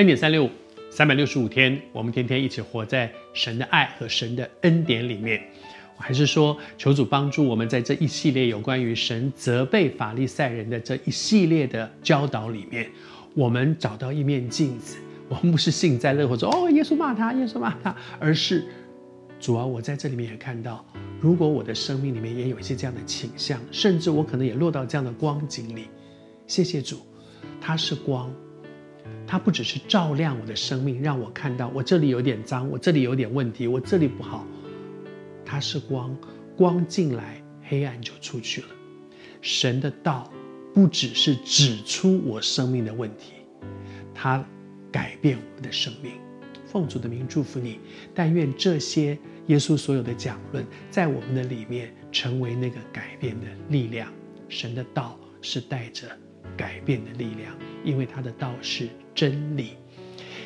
恩典三六五，三百六十五天，我们天天一起活在神的爱和神的恩典里面。我还是说，求主帮助我们在这一系列有关于神责备法利赛人的这一系列的教导里面，我们找到一面镜子。我们不是幸灾乐祸说哦，耶稣骂他，耶稣骂他，而是主啊，我在这里面也看到，如果我的生命里面也有一些这样的倾向，甚至我可能也落到这样的光景里。谢谢主，他是光。它不只是照亮我的生命，让我看到我这里有点脏，我这里有点问题，我这里不好。它是光，光进来，黑暗就出去了。神的道不只是指出我生命的问题，它改变我们的生命。奉主的名祝福你，但愿这些耶稣所有的讲论，在我们的里面成为那个改变的力量。神的道是带着改变的力量，因为他的道是。真理，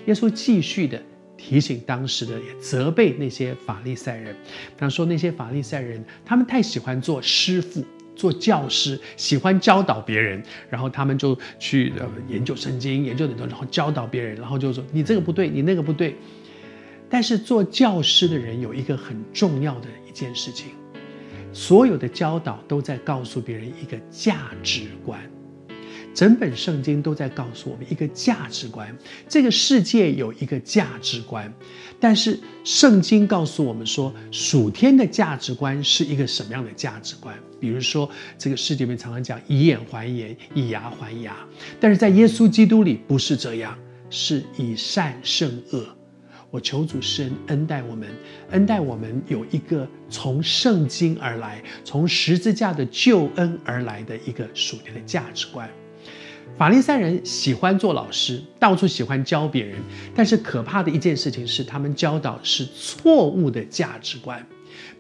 耶稣继续的提醒当时的，也责备那些法利赛人。他说：“那些法利赛人，他们太喜欢做师傅、做教师，喜欢教导别人，然后他们就去呃研究圣经，研究很多，然后教导别人，然后就说你这个不对，你那个不对。但是做教师的人有一个很重要的一件事情，所有的教导都在告诉别人一个价值观。”整本圣经都在告诉我们一个价值观，这个世界有一个价值观，但是圣经告诉我们说，属天的价值观是一个什么样的价值观？比如说，这个世界里面常常讲以眼还眼，以牙还牙，但是在耶稣基督里不是这样，是以善胜恶。我求主施恩恩待我们，恩待我们有一个从圣经而来，从十字架的救恩而来的一个属天的价值观。法利赛人喜欢做老师，到处喜欢教别人，但是可怕的一件事情是，他们教导是错误的价值观。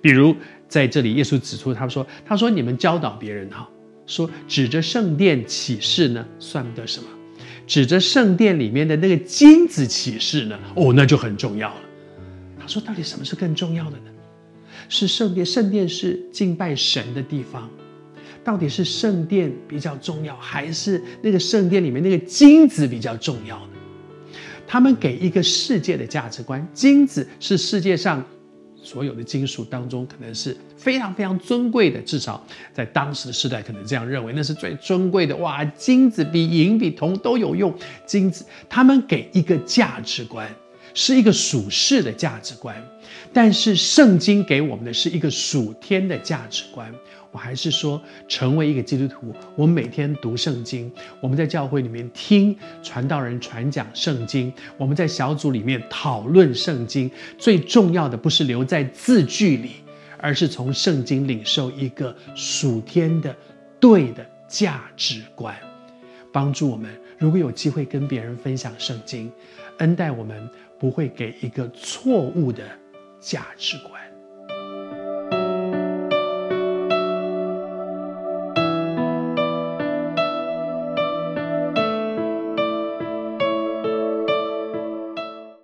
比如在这里，耶稣指出，他说：“他说你们教导别人哈，说指着圣殿起誓呢，算不得什么；指着圣殿里面的那个金子起誓呢，哦，那就很重要了。”他说：“到底什么是更重要的呢？是圣殿，圣殿是敬拜神的地方。”到底是圣殿比较重要，还是那个圣殿里面那个金子比较重要呢？他们给一个世界的价值观，金子是世界上所有的金属当中可能是非常非常尊贵的，至少在当时的时代可能这样认为，那是最尊贵的。哇，金子比银比铜都有用。金子，他们给一个价值观，是一个属世的价值观，但是圣经给我们的是一个属天的价值观。我还是说，成为一个基督徒，我每天读圣经，我们在教会里面听传道人传讲圣经，我们在小组里面讨论圣经。最重要的不是留在字句里，而是从圣经领受一个属天的对的价值观，帮助我们。如果有机会跟别人分享圣经，恩待我们不会给一个错误的价值观。